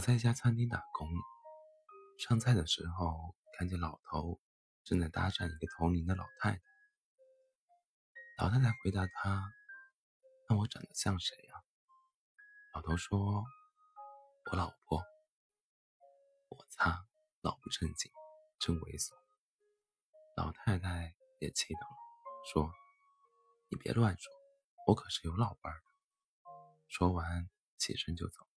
我在一家餐厅打工，上菜的时候看见老头正在搭讪一个同龄的老太太。老太太回答他：“那我长得像谁呀？”老头说：“我老婆。”我擦，老不正经，真猥琐。老太太也气到了，说：“你别乱说，我可是有老伴的。”说完，起身就走。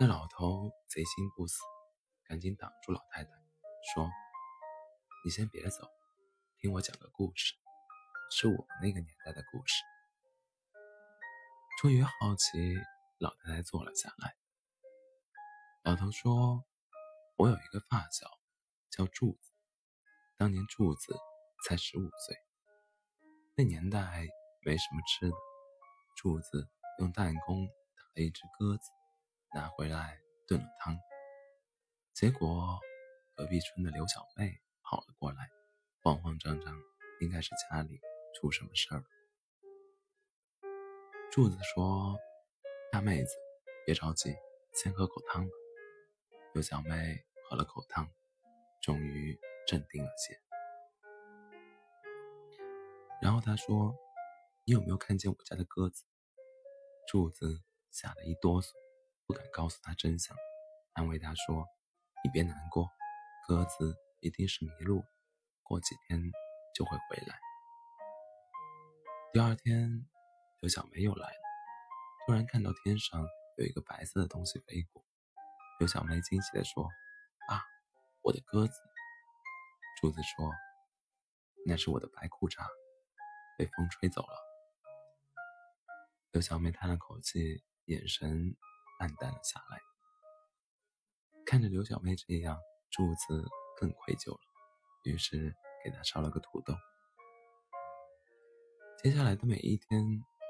那老头贼心不死，赶紧挡住老太太，说：“你先别走，听我讲个故事，是我们那个年代的故事。”出于好奇，老太太坐了下来。老头说：“我有一个发小，叫柱子。当年柱子才十五岁，那年代没什么吃的，柱子用弹弓打了一只鸽子。”拿回来炖了汤，结果隔壁村的刘小妹跑了过来，慌慌张张，应该是家里出什么事儿了。柱子说：“大妹子，别着急，先喝口汤吧。”刘小妹喝了口汤，终于镇定了些。然后他说：“你有没有看见我家的鸽子？”柱子吓得一哆嗦。不敢告诉他真相，安慰他说：“你别难过，鸽子一定是迷路，过几天就会回来。”第二天，刘小梅又来了，突然看到天上有一个白色的东西飞过，刘小梅惊喜地说：“啊，我的鸽子！”柱子说：“那是我的白裤衩，被风吹走了。”刘小梅叹了口气，眼神。暗淡了下来，看着刘小妹这样，柱子更愧疚了，于是给她烧了个土豆。接下来的每一天，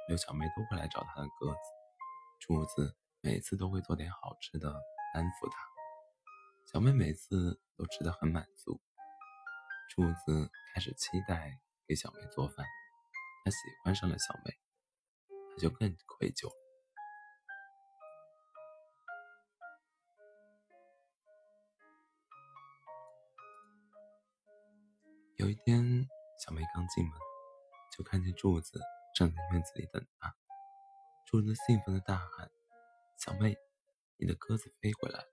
刘小妹都会来找她的鸽子，柱子每次都会做点好吃的安抚她。小妹每次都吃得很满足，柱子开始期待给小妹做饭，他喜欢上了小妹，他就更愧疚了。有一天，小妹刚进门，就看见柱子站在院子里等她。柱子兴奋地大喊：“小妹，你的鸽子飞回来了！”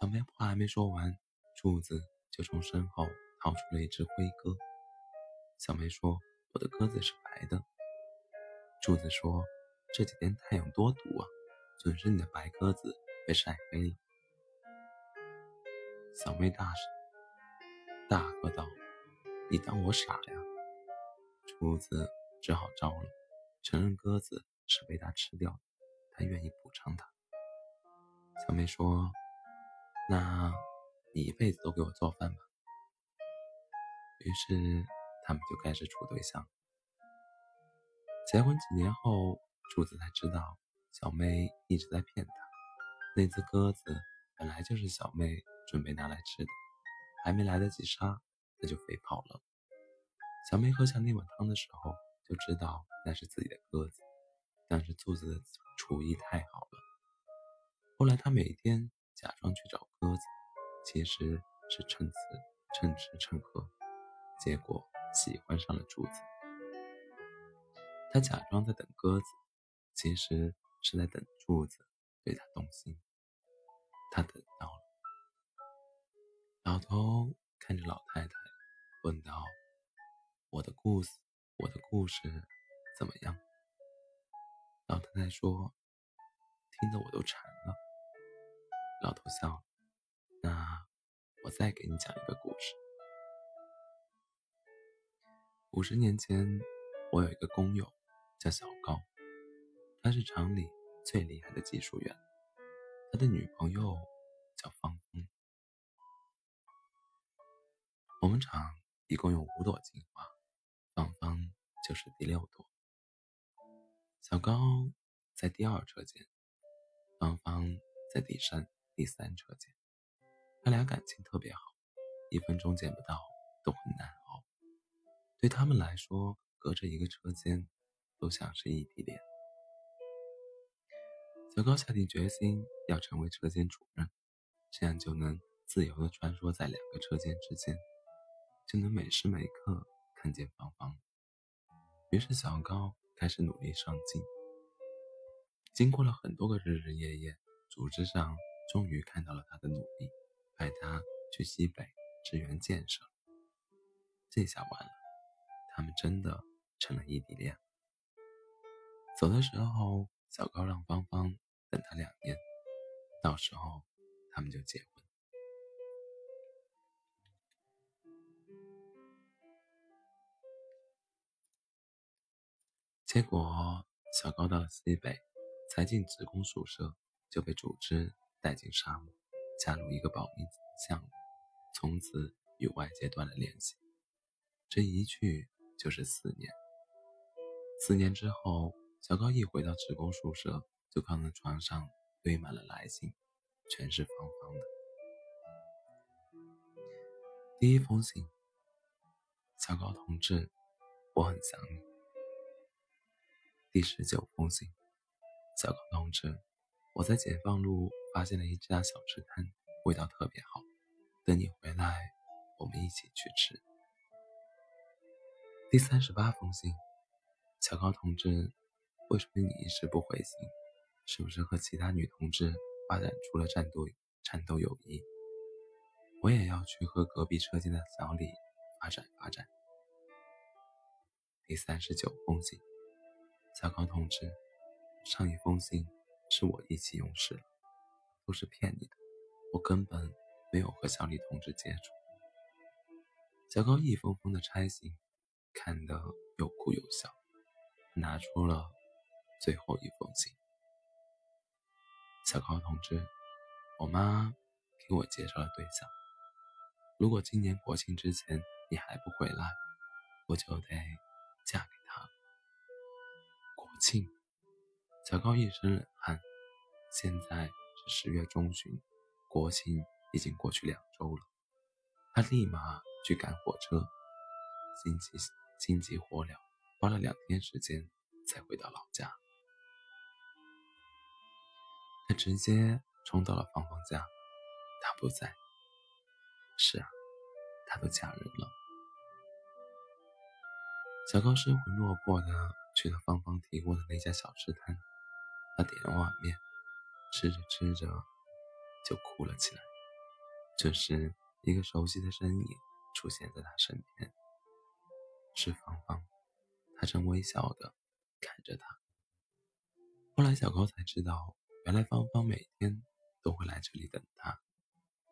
小妹话还没说完，柱子就从身后掏出了一只灰鸽。小妹说：“我的鸽子是白的。”柱子说：“这几天太阳多毒啊，准是你的白鸽子被晒黑了。”小妹大声大喝道。你当我傻呀？厨子只好招了，承认鸽子是被他吃掉的，他愿意补偿他。小妹说：“那你一辈子都给我做饭吧。”于是他们就开始处对象。结婚几年后，柱子才知道小妹一直在骗他，那只鸽子本来就是小妹准备拿来吃的，还没来得及杀。他就飞跑了。小妹喝下那碗汤的时候，就知道那是自己的鸽子。但是柱子的厨艺太好了。后来他每天假装去找鸽子，其实是趁此趁吃趁喝，结果喜欢上了柱子。他假装在等鸽子，其实是在等柱子对他动心。他等到了。老头看着老太太。问道：“我的故事，我的故事怎么样？”老太太说：“听得我都馋了。”老头笑了：“那我再给你讲一个故事。五十年前，我有一个工友叫小高，他是厂里最厉害的技术员，他的女朋友叫芳芳。我们厂。”一共有五朵金花，芳芳就是第六朵。小高在第二车间，芳芳在第三第三车间。他俩感情特别好，一分钟见不到都很难熬。对他们来说，隔着一个车间都像是异地恋。小高下定决心要成为车间主任，这样就能自由地穿梭在两个车间之间，就能每时每刻看见芳芳。于是小高开始努力上进。经过了很多个日日夜夜，组织上终于看到了他的努力，派他去西北支援建设。这下完了，他们真的成了异地恋。走的时候，小高让芳芳。等他两年，到时候他们就结婚。结果小高到了西北，才进职工宿舍就被组织带进沙漠，加入一个保密项目，从此与外界断了联系。这一去就是四年。四年之后，小高一回到职工宿舍。就看到床上堆满了来信，全是方方的。第一封信，小高同志，我很想你。第十九封信，小高同志，我在解放路发现了一家小吃摊，味道特别好，等你回来，我们一起去吃。第三十八封信，小高同志，为什么你一直不回信？是不是和其他女同志发展出了战斗战斗友谊？我也要去和隔壁车间的小李发展发展。第三十九封信，小高同志，上一封信是我意气用事了，都是骗你的，我根本没有和小李同志接触。小高一封封的拆信，看得又哭又笑，拿出了最后一封信。小高同志，我妈给我介绍了对象。如果今年国庆之前你还不回来，我就得嫁给你。庆，小高一身冷汗。现在是十月中旬，国庆已经过去两周了。他立马去赶火车，心急心急火燎，花了两天时间才回到老家。他直接冲到了芳芳家，她不在。是啊，她都嫁人了。小高失魂落魄的去了芳芳提过的那家小吃摊，他点了碗面，吃着吃着就哭了起来。这时，一个熟悉的身影出现在他身边，是芳芳。她正微笑的看着他。后来，小高才知道。原来芳芳每天都会来这里等他。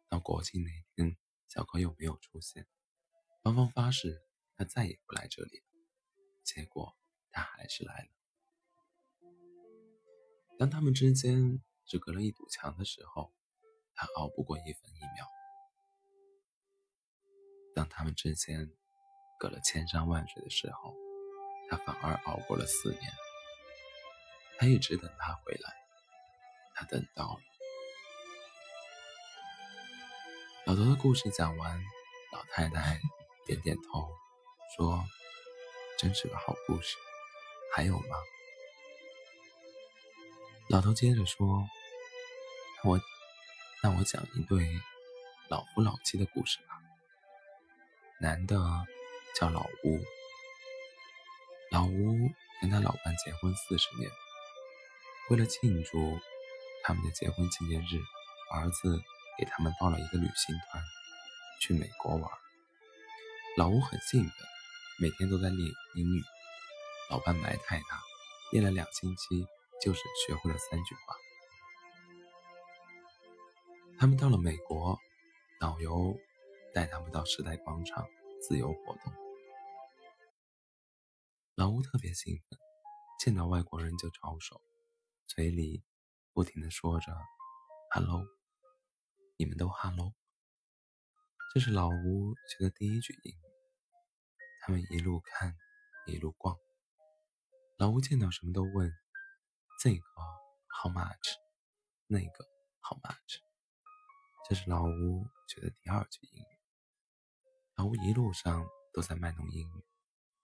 到国庆那天，小高又没有出现。芳芳发誓，他再也不来这里。结果他还是来了。当他们之间只隔了一堵墙的时候，他熬不过一分一秒；当他们之间隔了千山万水的时候，他反而熬过了四年。他一直等他回来。他等到了。老头的故事讲完，老太太点点头，说：“真是个好故事。”还有吗？老头接着说：“我，那我讲一对老夫老妻的故事吧。男的叫老吴，老吴跟他老伴结婚四十年，为了庆祝。”他们的结婚纪念日，儿子给他们报了一个旅行团，去美国玩。老吴很兴奋，每天都在练英语。老伴埋汰他，练了两星期，就是学会了三句话。他们到了美国，导游带他们到时代广场自由活动。老吴特别兴奋，见到外国人就招手，嘴里。不停的说着 “hello”，你们都 “hello”。这是老吴学的第一句英语。他们一路看，一路逛。老吴见到什么都问：“这个 how much？那个 how much？” 这是老吴学的第二句英语。老吴一路上都在卖弄英语，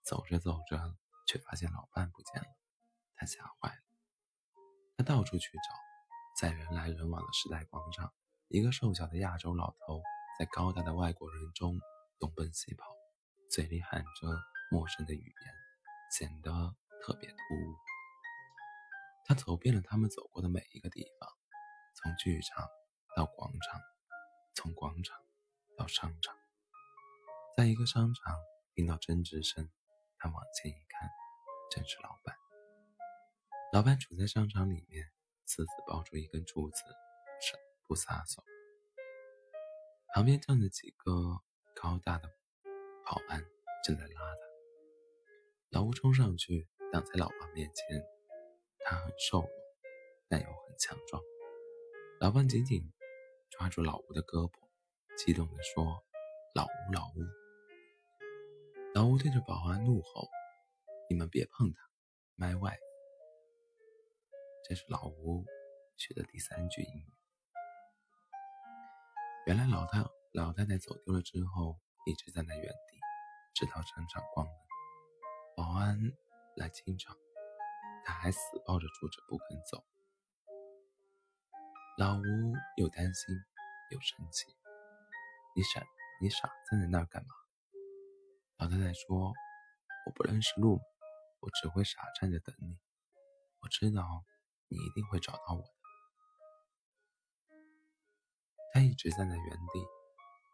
走着走着，却发现老伴不见了，他吓坏了。他到处去找，在人来人往的时代广场，一个瘦小的亚洲老头在高大的外国人中东奔西跑，嘴里喊着陌生的语言，显得特别突兀。他走遍了他们走过的每一个地方，从剧场到广场，从广场到商场。在一个商场听到争执声，他往前一看，正是老板。老板杵在商场里面，死死抱住一根柱子，不撒手。旁边站着几个高大的保安，正在拉他。老吴冲上去挡在老板面前，他很瘦弱，但又很强壮。老板紧紧抓住老吴的胳膊，激动地说：“老吴，老吴！”老吴对着保安怒吼：“你们别碰他，My wife。”这是老吴学的第三句英语。原来老太老太太走丢了之后，一直站在原地，直到商场关门，保安来清场，他还死抱着柱子不肯走。老吴又担心又生气：“你傻，你傻站在那儿干嘛？”老太太说：“我不认识路，我只会傻站着等你。我知道。”你一定会找到我的。他一直站在原地，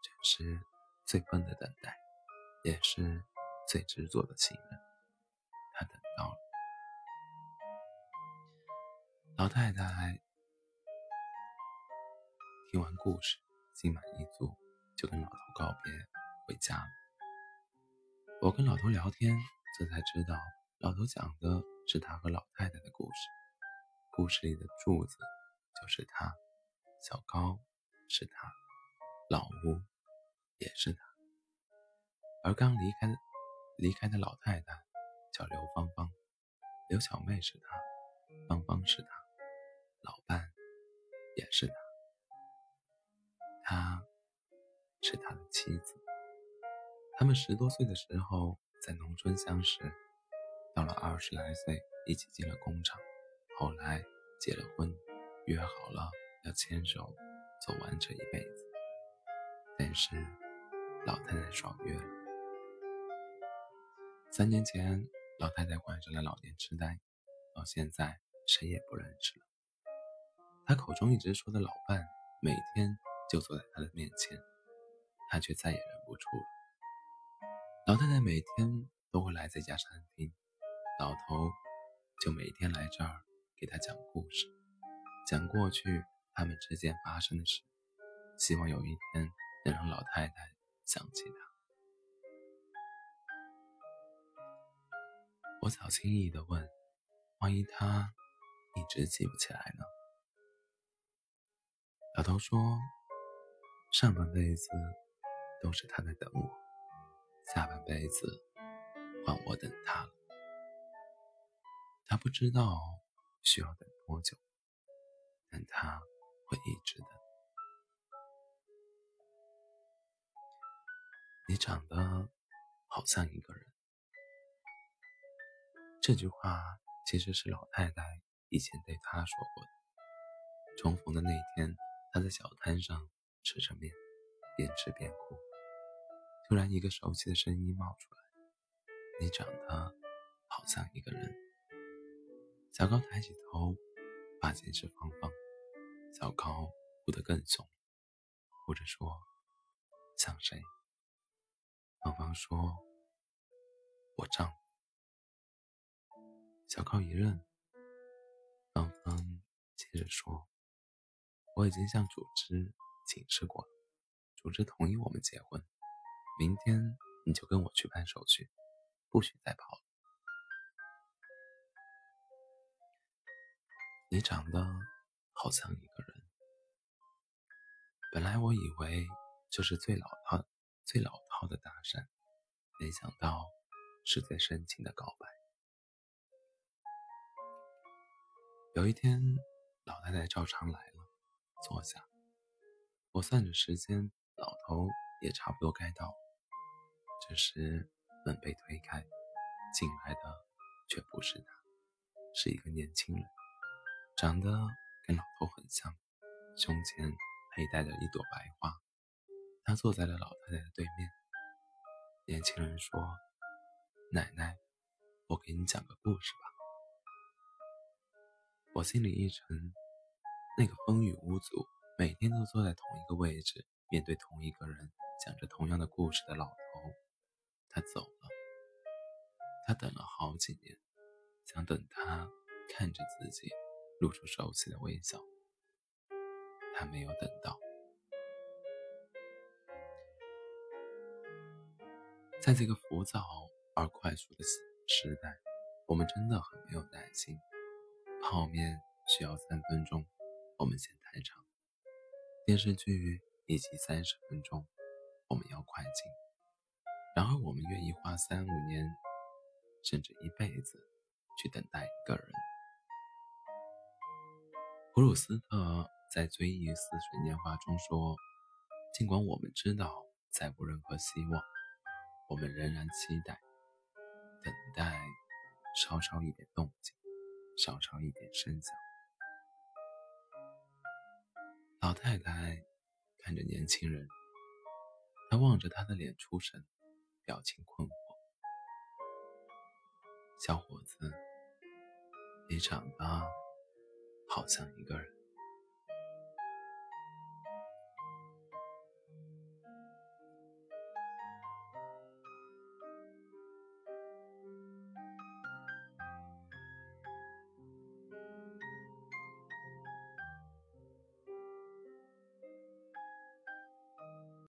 这是最笨的等待，也是最执着的信任。到了。老太太听完故事，心满意足，就跟老头告别，回家了。我跟老头聊天，这才知道，老头讲的是他和老太太的故事。故事里的柱子就是他，小高是他，老吴也是他，而刚离开离开的老太太叫刘芳芳，刘小妹是他，芳芳是他，老伴也是他，他是他的妻子。他们十多岁的时候在农村相识，到了二十来岁一起进了工厂。后来结了婚，约好了要牵手走完这一辈子，但是老太太爽约了。三年前，老太太患上了老年痴呆，到现在谁也不认识了。她口中一直说的老伴，每天就坐在她的面前，她却再也忍不住了。老太太每天都会来这家餐厅，老头就每天来这儿。给他讲故事，讲过去他们之间发生的事，希望有一天能让老太太想起他。我小心翼翼地问：“万一他一直记不起来呢？”老头说：“上半辈子都是他在等我，下半辈子换我等他了。他不知道。”需要等多久？但他会一直等。你长得好像一个人。这句话其实是老太太以前对他说过的。重逢的那天，他在小摊上吃着面，边吃边哭。突然，一个熟悉的声音冒出来：“你长得好像一个人。”小高抬起头，发现是芳芳。小高哭得更凶，哭着说：“像谁？”芳芳说：“我丈夫。”小高一愣，芳芳接着说：“我已经向组织请示过了，组织同意我们结婚。明天你就跟我去办手续，不许再跑了。”你长得好像一个人。本来我以为这是最老套、最老套的搭讪，没想到是最深情的告白。有一天，老太太照常来了，坐下。我算着时间，老头也差不多该到。这时门被推开，进来的却不是他，是一个年轻人。长得跟老头很像，胸前佩戴着一朵白花。他坐在了老太太的对面。年轻人说：“奶奶，我给你讲个故事吧。”我心里一沉，那个风雨无阻、每天都坐在同一个位置、面对同一个人、讲着同样的故事的老头，他走了。他等了好几年，想等他看着自己，露出熟悉的微笑。他没有等到。在这个浮躁而快速的时代，我们真的很没有耐心。泡面需要三分钟，我们嫌太长；电视剧以及三十分钟，我们要快进。然而，我们愿意花三五年，甚至一辈子去等待一个人。普鲁斯特在《追忆似水年华》中说：“尽管我们知道再无任何希望。”我们仍然期待，等待稍稍一点动静，少尝一点声响。老太太看着年轻人，她望着他的脸出神，表情困惑。小伙子，你长得好像一个人。